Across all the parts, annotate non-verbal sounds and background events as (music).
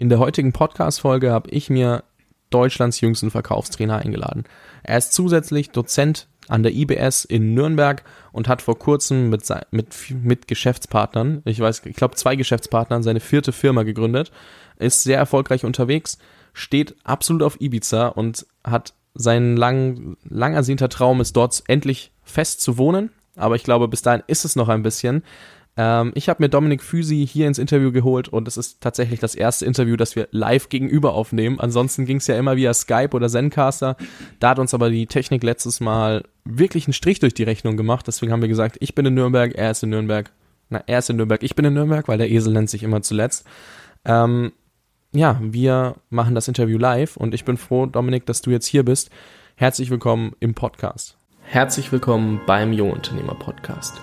In der heutigen Podcast-Folge habe ich mir Deutschlands jüngsten Verkaufstrainer eingeladen. Er ist zusätzlich Dozent an der IBS in Nürnberg und hat vor kurzem mit, mit, mit Geschäftspartnern, ich weiß, ich glaube zwei Geschäftspartnern, seine vierte Firma gegründet, ist sehr erfolgreich unterwegs, steht absolut auf Ibiza und hat sein lang, lang ersehnter Traum ist dort endlich fest zu wohnen. Aber ich glaube, bis dahin ist es noch ein bisschen. Ähm, ich habe mir Dominik Füsi hier ins Interview geholt und es ist tatsächlich das erste Interview, das wir live gegenüber aufnehmen. Ansonsten ging es ja immer via Skype oder Zencaster. Da hat uns aber die Technik letztes Mal wirklich einen Strich durch die Rechnung gemacht. Deswegen haben wir gesagt, ich bin in Nürnberg, er ist in Nürnberg. Na, er ist in Nürnberg, ich bin in Nürnberg, weil der Esel nennt sich immer zuletzt. Ähm, ja, wir machen das Interview live und ich bin froh, Dominik, dass du jetzt hier bist. Herzlich willkommen im Podcast. Herzlich willkommen beim Jungunternehmer Podcast.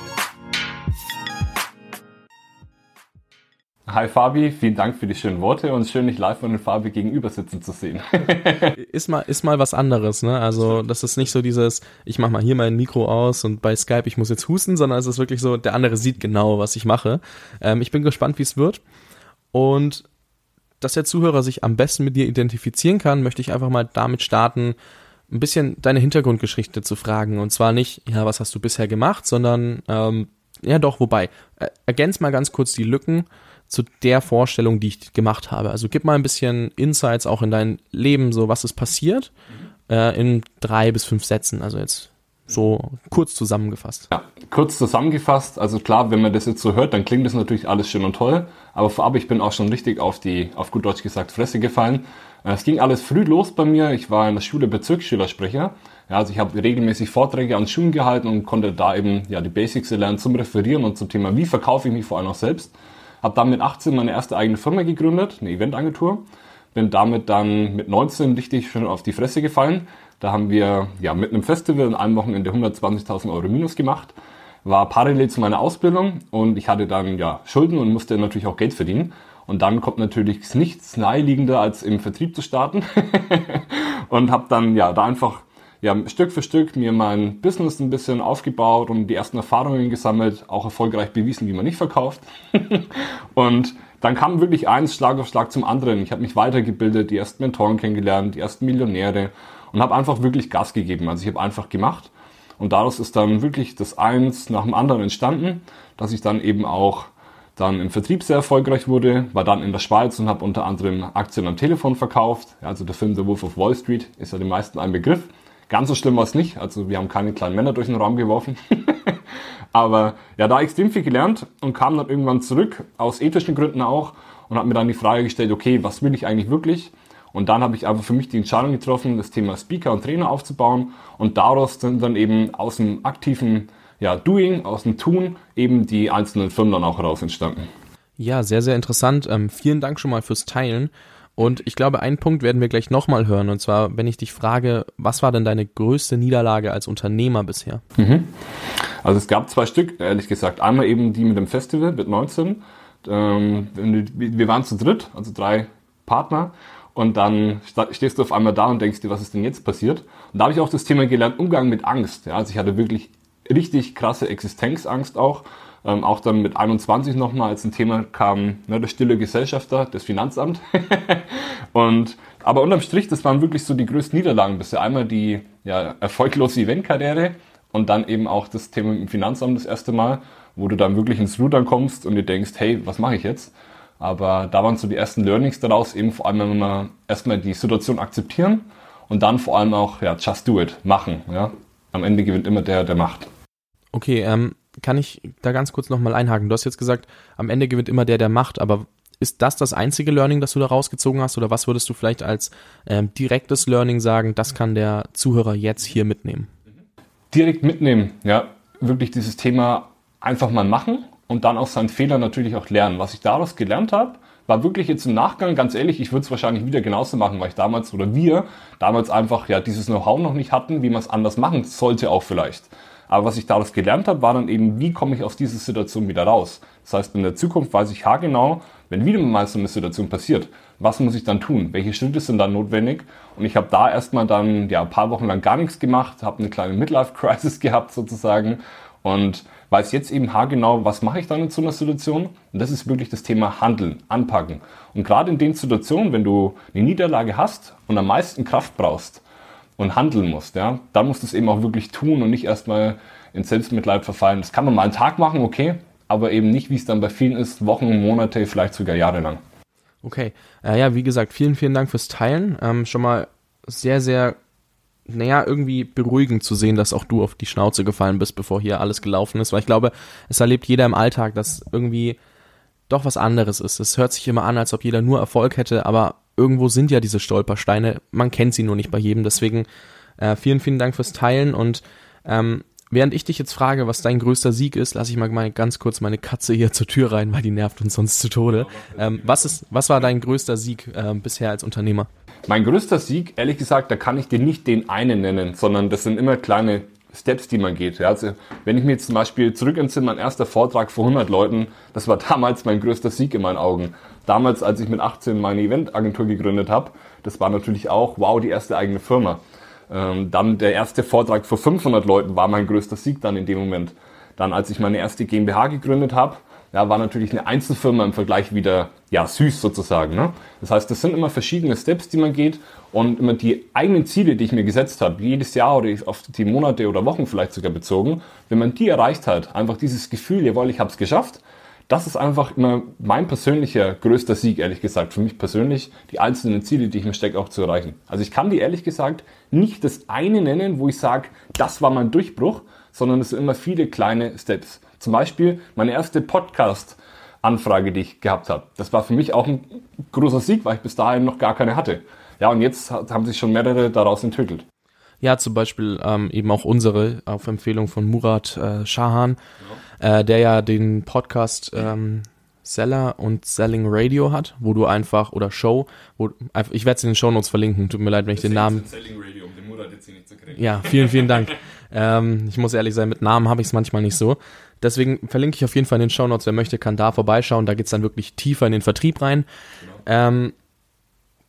Hi Fabi, vielen Dank für die schönen Worte und schön, dich live von den Fabi gegenüber sitzen zu sehen. (laughs) ist mal, ist mal was anderes, ne? Also, das ist nicht so dieses, ich mach mal hier mein Mikro aus und bei Skype, ich muss jetzt husten, sondern es ist wirklich so, der andere sieht genau, was ich mache. Ähm, ich bin gespannt, wie es wird. Und dass der Zuhörer sich am besten mit dir identifizieren kann, möchte ich einfach mal damit starten, ein bisschen deine Hintergrundgeschichte zu fragen. Und zwar nicht, ja, was hast du bisher gemacht, sondern, ähm, ja doch, wobei, äh, ergänz mal ganz kurz die Lücken zu der Vorstellung, die ich gemacht habe. Also gib mal ein bisschen Insights auch in dein Leben, so was ist passiert, mhm. äh, in drei bis fünf Sätzen. Also jetzt so kurz zusammengefasst. Ja, kurz zusammengefasst. Also klar, wenn man das jetzt so hört, dann klingt das natürlich alles schön und toll. Aber vorab, ich bin auch schon richtig auf die, auf gut Deutsch gesagt, Fresse gefallen. Äh, es ging alles früh los bei mir. Ich war in der Schule Bezirksschülersprecher. Ja, also ich habe regelmäßig Vorträge an Schulen gehalten und konnte da eben ja die Basics lernen zum Referieren und zum Thema, wie verkaufe ich mich vor allem auch selbst. Habe dann mit 18 meine erste eigene Firma gegründet, eine Eventagentur. Bin damit dann mit 19 richtig schön auf die Fresse gefallen. Da haben wir ja mit einem Festival in einem Wochenende 120.000 Euro Minus gemacht. War parallel zu meiner Ausbildung und ich hatte dann ja Schulden und musste natürlich auch Geld verdienen. Und dann kommt natürlich nichts naheliegender, als im Vertrieb zu starten. (laughs) und habe dann ja da einfach ja, Stück für Stück mir mein Business ein bisschen aufgebaut und die ersten Erfahrungen gesammelt, auch erfolgreich bewiesen, wie man nicht verkauft. (laughs) und dann kam wirklich eins Schlag auf Schlag zum anderen. Ich habe mich weitergebildet, die ersten Mentoren kennengelernt, die ersten Millionäre und habe einfach wirklich Gas gegeben. Also ich habe einfach gemacht und daraus ist dann wirklich das eins nach dem anderen entstanden, dass ich dann eben auch dann im Vertrieb sehr erfolgreich wurde, war dann in der Schweiz und habe unter anderem Aktien am Telefon verkauft. Also der Film The Wolf of Wall Street ist ja den meisten ein Begriff. Ganz so schlimm war es nicht. Also wir haben keine kleinen Männer durch den Raum geworfen. (laughs) Aber ja, da extrem viel gelernt und kam dann irgendwann zurück, aus ethischen Gründen auch, und habe mir dann die Frage gestellt, okay, was will ich eigentlich wirklich? Und dann habe ich einfach für mich die Entscheidung getroffen, das Thema Speaker und Trainer aufzubauen. Und daraus sind dann eben aus dem aktiven ja, Doing, aus dem Tun eben die einzelnen Firmen dann auch heraus entstanden. Ja, sehr, sehr interessant. Ähm, vielen Dank schon mal fürs Teilen. Und ich glaube, einen Punkt werden wir gleich nochmal hören. Und zwar, wenn ich dich frage, was war denn deine größte Niederlage als Unternehmer bisher? Mhm. Also es gab zwei Stück, ehrlich gesagt. Einmal eben die mit dem Festival mit 19. Ähm, wir waren zu dritt, also drei Partner. Und dann stehst du auf einmal da und denkst dir, was ist denn jetzt passiert? Und da habe ich auch das Thema gelernt, Umgang mit Angst. Ja, also ich hatte wirklich richtig krasse Existenzangst auch. Ähm, auch dann mit 21 nochmal, als ein Thema kam, ne, der stille Gesellschafter, das Finanzamt. (laughs) und, aber unterm Strich, das waren wirklich so die größten Niederlagen bisher. Einmal die ja, erfolglose Eventkarriere und dann eben auch das Thema dem Finanzamt das erste Mal, wo du dann wirklich ins Rudern kommst und dir denkst, hey, was mache ich jetzt? Aber da waren so die ersten Learnings daraus, eben vor allem, wenn wir erstmal die Situation akzeptieren und dann vor allem auch, ja, just do it, machen, ja. Am Ende gewinnt immer der, der macht. Okay, ähm, kann ich da ganz kurz nochmal einhaken? Du hast jetzt gesagt, am Ende gewinnt immer der, der macht, aber ist das das einzige Learning, das du da rausgezogen hast? Oder was würdest du vielleicht als ähm, direktes Learning sagen, das kann der Zuhörer jetzt hier mitnehmen? Direkt mitnehmen, ja. Wirklich dieses Thema einfach mal machen und dann aus seinen Fehlern natürlich auch lernen. Was ich daraus gelernt habe, war wirklich jetzt im Nachgang, ganz ehrlich, ich würde es wahrscheinlich wieder genauso machen, weil ich damals oder wir damals einfach ja dieses Know-how noch nicht hatten, wie man es anders machen sollte auch vielleicht. Aber was ich daraus gelernt habe, war dann eben, wie komme ich aus dieser Situation wieder raus. Das heißt, in der Zukunft weiß ich haargenau, wenn wieder mal so eine Situation passiert, was muss ich dann tun? Welche Schritte sind dann notwendig? Und ich habe da erstmal dann ja ein paar Wochen lang gar nichts gemacht, habe eine kleine Midlife-Crisis (laughs) gehabt sozusagen und weiß jetzt eben haargenau, was mache ich dann in so einer Situation? Und das ist wirklich das Thema Handeln, Anpacken. Und gerade in den Situationen, wenn du eine Niederlage hast und am meisten Kraft brauchst und handeln musst, ja, dann musst du es eben auch wirklich tun und nicht erstmal in Selbstmitleid verfallen. Das kann man mal einen Tag machen, okay, aber eben nicht, wie es dann bei vielen ist, Wochen, Monate, vielleicht sogar Jahre lang. Okay. Äh, ja, wie gesagt, vielen, vielen Dank fürs Teilen. Ähm, schon mal sehr, sehr naja, irgendwie beruhigend zu sehen, dass auch du auf die Schnauze gefallen bist, bevor hier alles gelaufen ist. Weil ich glaube, es erlebt jeder im Alltag, dass irgendwie doch was anderes ist. Es hört sich immer an, als ob jeder nur Erfolg hätte, aber irgendwo sind ja diese Stolpersteine. Man kennt sie nur nicht bei jedem. Deswegen äh, vielen, vielen Dank fürs Teilen und ähm, Während ich dich jetzt frage, was dein größter Sieg ist, lasse ich mal, mal ganz kurz meine Katze hier (laughs) zur Tür rein, weil die nervt uns sonst zu Tode. Ähm, was, ist, was war dein größter Sieg äh, bisher als Unternehmer? Mein größter Sieg, ehrlich gesagt, da kann ich dir nicht den einen nennen, sondern das sind immer kleine Steps, die man geht. Also wenn ich mir jetzt zum Beispiel zurück entsinne, mein erster Vortrag vor 100 Leuten, das war (laughs) damals mein größter Sieg in meinen Augen. Damals, als ich mit 18 meine Eventagentur gegründet habe, das war natürlich auch, wow, die erste eigene Firma. Ähm, dann der erste Vortrag vor 500 Leuten war mein größter Sieg dann in dem Moment. Dann, als ich meine erste GmbH gegründet habe, ja, war natürlich eine Einzelfirma im Vergleich wieder ja, süß sozusagen. Ne? Das heißt, das sind immer verschiedene Steps, die man geht und immer die eigenen Ziele, die ich mir gesetzt habe, jedes Jahr oder auf die Monate oder Wochen vielleicht sogar bezogen, wenn man die erreicht hat, einfach dieses Gefühl, jawohl, ich habe es geschafft, das ist einfach immer mein persönlicher größter Sieg, ehrlich gesagt, für mich persönlich, die einzelnen Ziele, die ich mir stecke, auch zu erreichen. Also ich kann die ehrlich gesagt nicht das eine nennen, wo ich sage, das war mein Durchbruch, sondern es sind immer viele kleine Steps. Zum Beispiel meine erste Podcast-Anfrage, die ich gehabt habe. Das war für mich auch ein großer Sieg, weil ich bis dahin noch gar keine hatte. Ja, und jetzt haben sich schon mehrere daraus entwickelt. Ja, zum Beispiel ähm, eben auch unsere auf Empfehlung von Murat äh, Shahan, ja. Äh, der ja den Podcast ähm, Seller und Selling Radio hat, wo du einfach, oder Show, wo ich werde es in den Shownotes verlinken, tut mir leid, wenn ich den Namen. Selling Radio, um den Murat jetzt hier nicht zu kriegen. Ja, vielen, vielen Dank. (laughs) ähm, ich muss ehrlich sein, mit Namen habe ich es manchmal nicht so. Deswegen verlinke ich auf jeden Fall in den Shownotes, wer möchte, kann da vorbeischauen, da geht's dann wirklich tiefer in den Vertrieb rein. Genau. Ähm,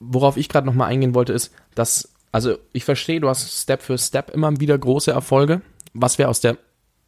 worauf ich gerade nochmal eingehen wollte, ist, dass also ich verstehe, du hast Step für Step immer wieder große Erfolge. Was wäre aus der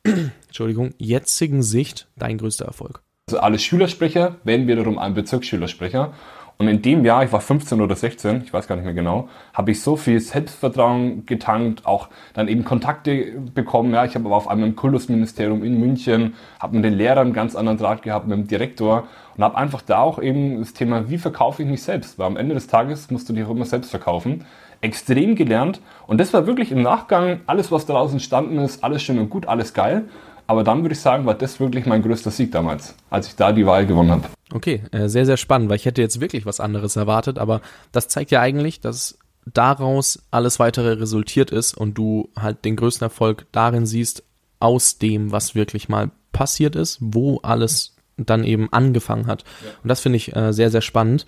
(clears throat) Entschuldigung, jetzigen Sicht dein größter Erfolg? Also alle Schülersprecher werden wiederum ein Bezirksschülersprecher. Und in dem Jahr, ich war 15 oder 16, ich weiß gar nicht mehr genau, habe ich so viel Selbstvertrauen getankt, auch dann eben Kontakte bekommen. Ja, ich habe aber auf einmal im Kultusministerium in München, habe mit den Lehrern einen ganz anderen Draht gehabt, mit dem Direktor und habe einfach da auch eben das Thema, wie verkaufe ich mich selbst? Weil am Ende des Tages musst du dich auch immer selbst verkaufen extrem gelernt. Und das war wirklich im Nachgang, alles, was daraus entstanden ist, alles schön und gut, alles geil. Aber dann würde ich sagen, war das wirklich mein größter Sieg damals, als ich da die Wahl gewonnen habe. Okay, äh, sehr, sehr spannend, weil ich hätte jetzt wirklich was anderes erwartet, aber das zeigt ja eigentlich, dass daraus alles weitere resultiert ist und du halt den größten Erfolg darin siehst, aus dem, was wirklich mal passiert ist, wo alles dann eben angefangen hat. Ja. Und das finde ich äh, sehr, sehr spannend.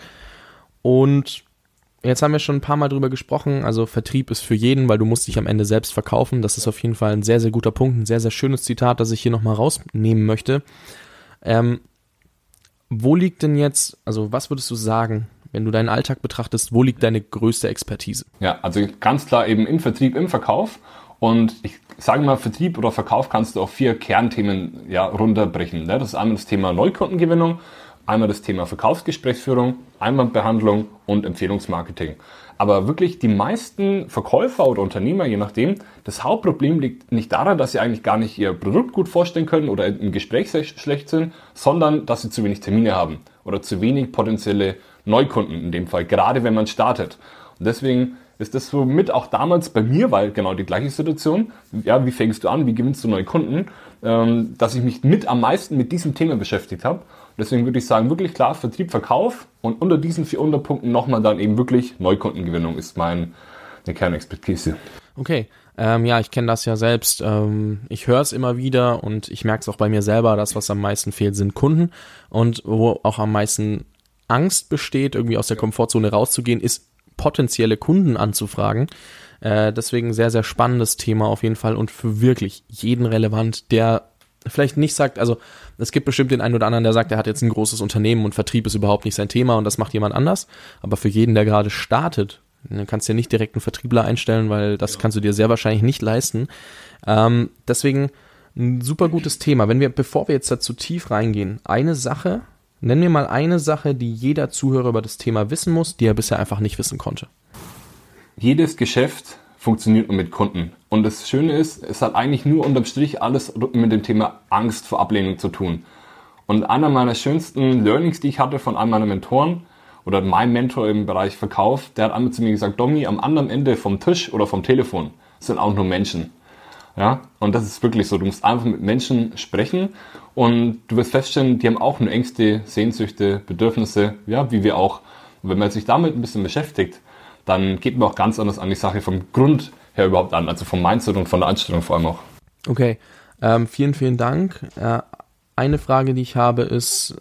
Und Jetzt haben wir schon ein paar Mal drüber gesprochen. Also Vertrieb ist für jeden, weil du musst dich am Ende selbst verkaufen. Das ist auf jeden Fall ein sehr, sehr guter Punkt, ein sehr, sehr schönes Zitat, das ich hier nochmal rausnehmen möchte. Ähm, wo liegt denn jetzt, also was würdest du sagen, wenn du deinen Alltag betrachtest, wo liegt deine größte Expertise? Ja, also ganz klar eben im Vertrieb, im Verkauf. Und ich sage mal, Vertrieb oder Verkauf kannst du auf vier Kernthemen ja, runterbrechen. Ne? Das ist einmal das Thema Neukundengewinnung, einmal das Thema Verkaufsgesprächsführung, Einwandbehandlung und Empfehlungsmarketing. Aber wirklich die meisten Verkäufer oder Unternehmer, je nachdem, das Hauptproblem liegt nicht daran, dass sie eigentlich gar nicht ihr Produkt gut vorstellen können oder im Gespräch schlecht sind, sondern dass sie zu wenig Termine haben oder zu wenig potenzielle Neukunden in dem Fall, gerade wenn man startet. Und deswegen ist das so mit auch damals bei mir, weil genau die gleiche Situation, ja, wie fängst du an, wie gewinnst du neue Kunden, ähm, dass ich mich mit am meisten mit diesem Thema beschäftigt habe Deswegen würde ich sagen, wirklich klar Vertrieb, Verkauf und unter diesen vier Unterpunkten nochmal dann eben wirklich Neukundengewinnung ist meine Kernexpertise. Okay, ähm, ja, ich kenne das ja selbst. Ähm, ich höre es immer wieder und ich merke es auch bei mir selber, das, was am meisten fehlt, sind Kunden. Und wo auch am meisten Angst besteht, irgendwie aus der Komfortzone rauszugehen, ist potenzielle Kunden anzufragen. Äh, deswegen sehr, sehr spannendes Thema auf jeden Fall und für wirklich jeden relevant, der vielleicht nicht sagt, also es gibt bestimmt den einen oder anderen, der sagt, er hat jetzt ein großes Unternehmen und Vertrieb ist überhaupt nicht sein Thema und das macht jemand anders. Aber für jeden, der gerade startet, dann kannst du ja nicht direkt einen Vertriebler einstellen, weil das ja. kannst du dir sehr wahrscheinlich nicht leisten. Ähm, deswegen ein super gutes Thema. Wenn wir, bevor wir jetzt dazu tief reingehen, eine Sache, nenn mir mal eine Sache, die jeder Zuhörer über das Thema wissen muss, die er bisher einfach nicht wissen konnte. Jedes Geschäft funktioniert nur mit Kunden. Und das Schöne ist, es hat eigentlich nur unterm Strich alles mit dem Thema Angst vor Ablehnung zu tun. Und einer meiner schönsten Learnings, die ich hatte von einem meiner Mentoren oder meinem Mentor im Bereich Verkauf, der hat einmal zu mir gesagt, Domi, am anderen Ende vom Tisch oder vom Telefon sind auch nur Menschen. Ja, und das ist wirklich so. Du musst einfach mit Menschen sprechen und du wirst feststellen, die haben auch nur Ängste, Sehnsüchte, Bedürfnisse, ja, wie wir auch. Und wenn man sich damit ein bisschen beschäftigt, dann geht man auch ganz anders an die Sache vom Grund her überhaupt an, also vom Mindset und von der Einstellung vor allem auch. Okay, ähm, vielen, vielen Dank. Äh, eine Frage, die ich habe, ist,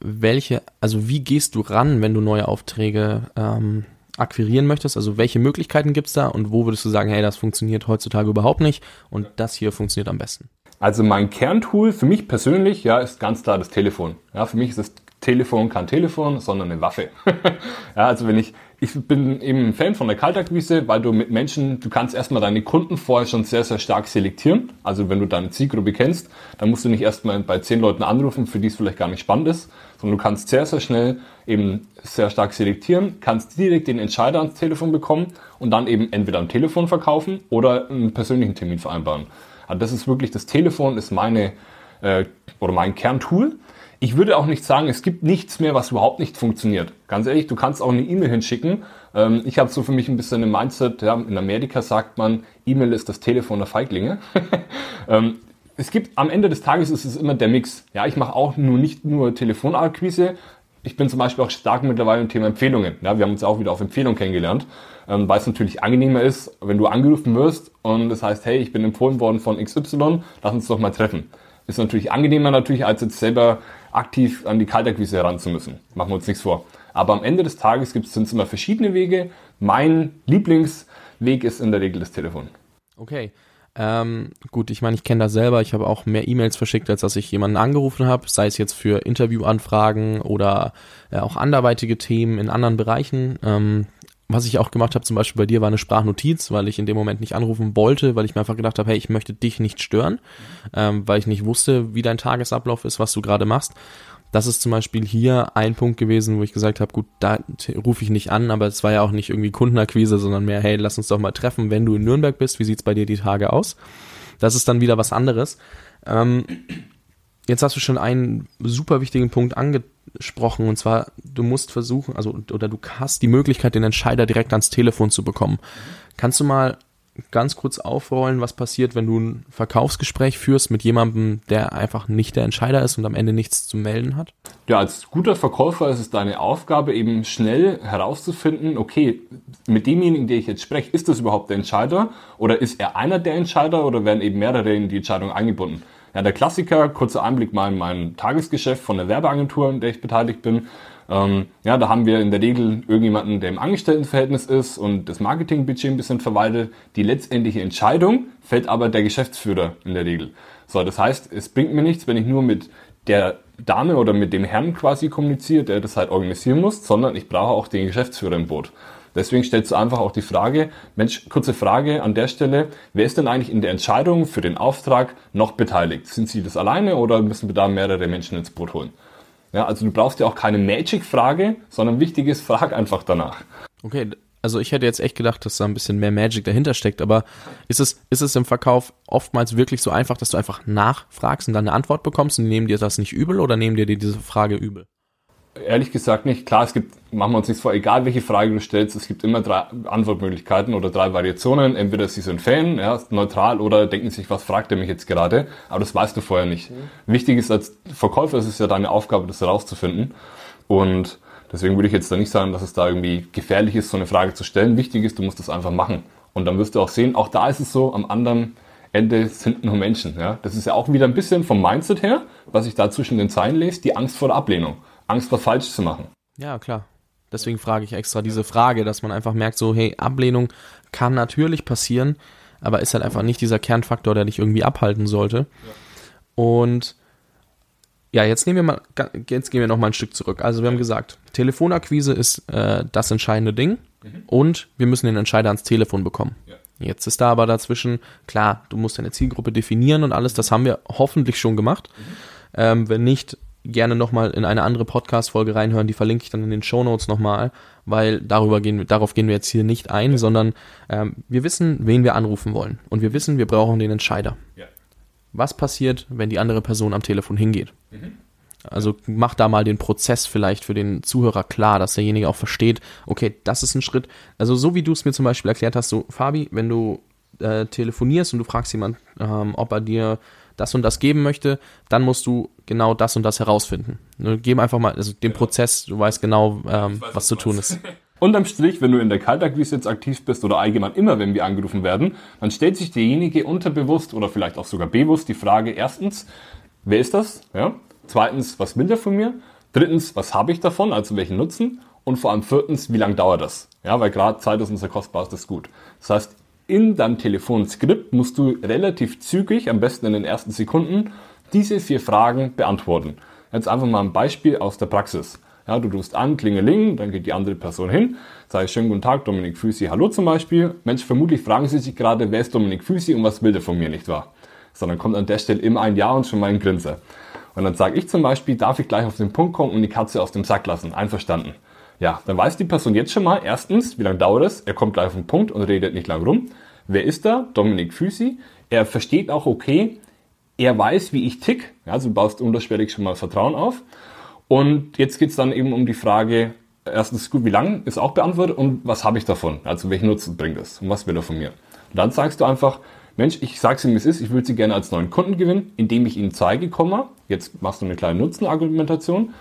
welche, also wie gehst du ran, wenn du neue Aufträge ähm, akquirieren möchtest? Also welche Möglichkeiten gibt es da und wo würdest du sagen, hey, das funktioniert heutzutage überhaupt nicht und das hier funktioniert am besten? Also mein Kerntool für mich persönlich, ja, ist ganz klar das Telefon. Ja, für mich ist das Telefon kein Telefon, sondern eine Waffe. (laughs) ja, also wenn ich ich bin eben ein Fan von der Kaltakquise, weil du mit Menschen, du kannst erstmal deine Kunden vorher schon sehr, sehr stark selektieren. Also wenn du deine Zielgruppe kennst, dann musst du nicht erstmal bei zehn Leuten anrufen, für die es vielleicht gar nicht spannend ist, sondern du kannst sehr, sehr schnell eben sehr stark selektieren, kannst direkt den Entscheider ans Telefon bekommen und dann eben entweder am Telefon verkaufen oder einen persönlichen Termin vereinbaren. Also das ist wirklich, das Telefon ist meine äh, oder mein Kerntool. Ich würde auch nicht sagen, es gibt nichts mehr, was überhaupt nicht funktioniert. Ganz ehrlich, du kannst auch eine E-Mail hinschicken. Ähm, ich habe so für mich ein bisschen ein Mindset, ja, in Amerika sagt man, E-Mail ist das Telefon der Feiglinge. (laughs) ähm, es gibt am Ende des Tages ist es immer der Mix. Ja, ich mache auch nur nicht nur Telefonakquise. Ich bin zum Beispiel auch stark mittlerweile im Thema Empfehlungen. Ja, wir haben uns auch wieder auf Empfehlung kennengelernt, ähm, weil es natürlich angenehmer ist, wenn du angerufen wirst und das heißt, hey, ich bin empfohlen worden von XY, lass uns doch mal treffen. Ist natürlich angenehmer natürlich, als jetzt selber aktiv an die Kaltakquise heran zu müssen. Machen wir uns nichts vor. Aber am Ende des Tages gibt es immer verschiedene Wege. Mein Lieblingsweg ist in der Regel das Telefon. Okay. Ähm, gut, ich meine, ich kenne das selber. Ich habe auch mehr E-Mails verschickt, als dass ich jemanden angerufen habe, sei es jetzt für Interviewanfragen oder äh, auch anderweitige Themen in anderen Bereichen. Ähm, was ich auch gemacht habe, zum Beispiel bei dir, war eine Sprachnotiz, weil ich in dem Moment nicht anrufen wollte, weil ich mir einfach gedacht habe, hey, ich möchte dich nicht stören, ähm, weil ich nicht wusste, wie dein Tagesablauf ist, was du gerade machst. Das ist zum Beispiel hier ein Punkt gewesen, wo ich gesagt habe, gut, da rufe ich nicht an, aber es war ja auch nicht irgendwie Kundenakquise, sondern mehr, hey, lass uns doch mal treffen, wenn du in Nürnberg bist, wie sieht's bei dir die Tage aus? Das ist dann wieder was anderes. Ähm, jetzt hast du schon einen super wichtigen Punkt angesprochen und zwar, du musst versuchen, also oder du hast die Möglichkeit, den Entscheider direkt ans Telefon zu bekommen. Kannst du mal ganz kurz aufrollen, was passiert, wenn du ein Verkaufsgespräch führst mit jemandem, der einfach nicht der Entscheider ist und am Ende nichts zu melden hat? Ja, als guter Verkäufer ist es deine Aufgabe, eben schnell herauszufinden, okay, mit demjenigen, der ich jetzt spreche, ist das überhaupt der Entscheider oder ist er einer der Entscheider oder werden eben mehrere in die Entscheidung eingebunden? Ja, der Klassiker, kurzer Einblick mal in mein Tagesgeschäft von der Werbeagentur, in der ich beteiligt bin. Ähm, ja, da haben wir in der Regel irgendjemanden, der im Angestelltenverhältnis ist und das Marketingbudget ein bisschen verwaltet. Die letztendliche Entscheidung fällt aber der Geschäftsführer in der Regel. So, das heißt, es bringt mir nichts, wenn ich nur mit der Dame oder mit dem Herrn quasi kommuniziere, der das halt organisieren muss, sondern ich brauche auch den Geschäftsführer im Boot. Deswegen stellst du einfach auch die Frage, Mensch, kurze Frage an der Stelle, wer ist denn eigentlich in der Entscheidung für den Auftrag noch beteiligt? Sind Sie das alleine oder müssen wir da mehrere Menschen ins Boot holen? Ja, also du brauchst ja auch keine Magic-Frage, sondern wichtig ist, frag einfach danach. Okay, also ich hätte jetzt echt gedacht, dass da ein bisschen mehr Magic dahinter steckt, aber ist es, ist es im Verkauf oftmals wirklich so einfach, dass du einfach nachfragst und dann eine Antwort bekommst und nehmen dir das nicht übel oder nehmen dir diese Frage übel? Ehrlich gesagt nicht. Klar, es gibt, machen wir uns nichts vor, egal welche Frage du stellst, es gibt immer drei Antwortmöglichkeiten oder drei Variationen. Entweder sie sind Fan, ja, neutral oder denken sich, was fragt er mich jetzt gerade? Aber das weißt du vorher nicht. Mhm. Wichtig ist als Verkäufer, es ist ja deine Aufgabe, das herauszufinden. Und deswegen würde ich jetzt da nicht sagen, dass es da irgendwie gefährlich ist, so eine Frage zu stellen. Wichtig ist, du musst das einfach machen. Und dann wirst du auch sehen, auch da ist es so, am anderen Ende sind nur Menschen. Ja? Das ist ja auch wieder ein bisschen vom Mindset her, was ich da zwischen den Zeilen lese, die Angst vor der Ablehnung. Angst was falsch zu machen. Ja, klar. Deswegen frage ich extra diese Frage, dass man einfach merkt, so, hey, Ablehnung kann natürlich passieren, aber ist halt einfach nicht dieser Kernfaktor, der dich irgendwie abhalten sollte. Ja. Und ja, jetzt nehmen wir mal, jetzt gehen wir noch mal ein Stück zurück. Also wir haben gesagt, Telefonakquise ist äh, das entscheidende Ding mhm. und wir müssen den Entscheider ans Telefon bekommen. Ja. Jetzt ist da aber dazwischen, klar, du musst deine Zielgruppe definieren und alles, das haben wir hoffentlich schon gemacht. Mhm. Ähm, wenn nicht, gerne nochmal in eine andere Podcast-Folge reinhören, die verlinke ich dann in den Show Notes nochmal, weil darüber gehen, darauf gehen wir jetzt hier nicht ein, ja. sondern ähm, wir wissen, wen wir anrufen wollen. Und wir wissen, wir brauchen den Entscheider. Ja. Was passiert, wenn die andere Person am Telefon hingeht? Mhm. Also mach da mal den Prozess vielleicht für den Zuhörer klar, dass derjenige auch versteht, okay, das ist ein Schritt. Also so wie du es mir zum Beispiel erklärt hast, so Fabi, wenn du äh, telefonierst und du fragst jemanden, ähm, ob er dir das und das geben möchte, dann musst du genau das und das herausfinden. Ne, geben einfach mal, also den Prozess, du weißt genau, ähm, weiß, was zu tun ist. (laughs) Unterm Strich, wenn du in der Kaltakquise jetzt aktiv bist oder allgemein immer, wenn wir angerufen werden, dann stellt sich derjenige unterbewusst oder vielleicht auch sogar bewusst die Frage, erstens, wer ist das? Ja? Zweitens, was will der von mir? Drittens, was habe ich davon, also welchen Nutzen? Und vor allem viertens, wie lange dauert das? Ja, weil gerade Zeit ist unser kostbarstes Gut. Das heißt, in deinem Telefonskript musst du relativ zügig, am besten in den ersten Sekunden, diese vier Fragen beantworten. Jetzt einfach mal ein Beispiel aus der Praxis. Ja, du rufst an, klingeling, dann geht die andere Person hin, sage schönen guten Tag, Dominik Füsi, hallo zum Beispiel. Mensch, vermutlich fragen Sie sich gerade, wer ist Dominik Füsi und was will der von mir, nicht wahr? Sondern kommt an der Stelle immer ein Ja und schon mal ein Grinser. Und dann sage ich zum Beispiel, darf ich gleich auf den Punkt kommen und die Katze aus dem Sack lassen? Einverstanden. Ja, dann weiß die Person jetzt schon mal, erstens, wie lange dauert es? Er kommt gleich auf den Punkt und redet nicht lang rum. Wer ist da? Dominik Füsi. Er versteht auch, okay, er weiß, wie ich tick. Also du baust unterschwellig schon mal Vertrauen auf. Und jetzt geht's dann eben um die Frage, erstens, gut, wie lang ist auch beantwortet und was habe ich davon? Also welchen Nutzen bringt es und was will er von mir? Und dann sagst du einfach, Mensch, ich sag's ihm, wie es ist, ich würde Sie gerne als neuen Kunden gewinnen, indem ich Ihnen zeige, Komma, jetzt machst du eine kleine Nutzenargumentation,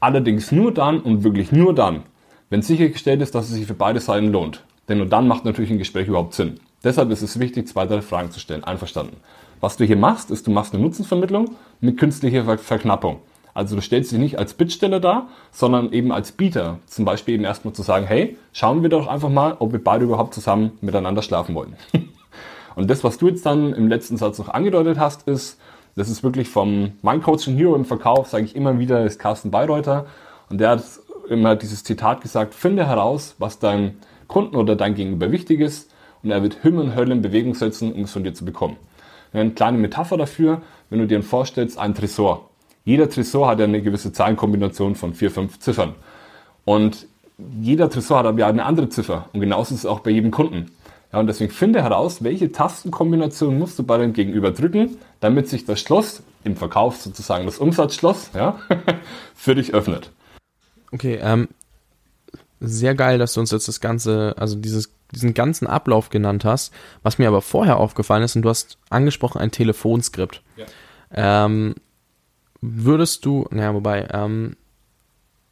allerdings nur dann und wirklich nur dann, wenn sichergestellt ist, dass es sich für beide Seiten lohnt. Denn nur dann macht natürlich ein Gespräch überhaupt Sinn. Deshalb ist es wichtig, zwei, drei Fragen zu stellen. Einverstanden. Was du hier machst, ist, du machst eine Nutzenvermittlung mit künstlicher Verknappung. Also du stellst dich nicht als Bittsteller dar, sondern eben als Bieter. Zum Beispiel eben erstmal zu sagen, hey, schauen wir doch einfach mal, ob wir beide überhaupt zusammen miteinander schlafen wollen. (laughs) Und das, was du jetzt dann im letzten Satz noch angedeutet hast, ist, das ist wirklich vom Mein Coaching Hero im Verkauf, sage ich immer wieder, ist Carsten Bayreuther. Und der hat immer dieses Zitat gesagt, finde heraus, was deinem Kunden oder dein Gegenüber wichtig ist und er wird Himmel und Hölle in Bewegung setzen, um es von dir zu bekommen. Eine kleine Metapher dafür, wenn du dir vorstellst, ein Tresor. Jeder Tresor hat ja eine gewisse Zahlenkombination von vier, fünf Ziffern. Und jeder Tresor hat aber ja eine andere Ziffer. Und genauso ist es auch bei jedem Kunden. Ja, und deswegen finde heraus, welche Tastenkombination musst du bei deinem Gegenüber drücken, damit sich das Schloss im Verkauf sozusagen das Umsatzschloss ja, (laughs) für dich öffnet. Okay, ähm, sehr geil, dass du uns jetzt das Ganze, also dieses, diesen ganzen Ablauf genannt hast. Was mir aber vorher aufgefallen ist, und du hast angesprochen ein Telefonskript. Ja. Ähm, würdest du, naja, wobei, ähm,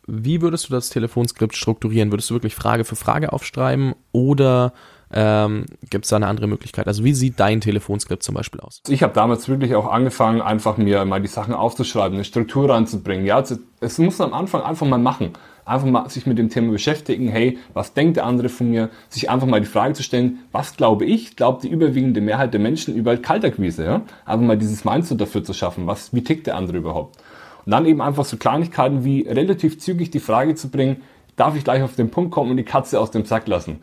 wie würdest du das Telefonskript strukturieren? Würdest du wirklich Frage für Frage aufschreiben oder ähm, Gibt es da eine andere Möglichkeit? Also wie sieht dein Telefonskript zum Beispiel aus? Ich habe damals wirklich auch angefangen, einfach mir mal die Sachen aufzuschreiben, eine Struktur reinzubringen. Ja, also, es muss am Anfang einfach mal machen. Einfach mal sich mit dem Thema beschäftigen. Hey, was denkt der andere von mir? Sich einfach mal die Frage zu stellen, was glaube ich? Glaubt die überwiegende Mehrheit der Menschen über Kaltakquise? Ja? Einfach mal dieses Mindset dafür zu schaffen. Was, wie tickt der andere überhaupt? Und dann eben einfach so Kleinigkeiten wie relativ zügig die Frage zu bringen, darf ich gleich auf den Punkt kommen und die Katze aus dem Sack lassen?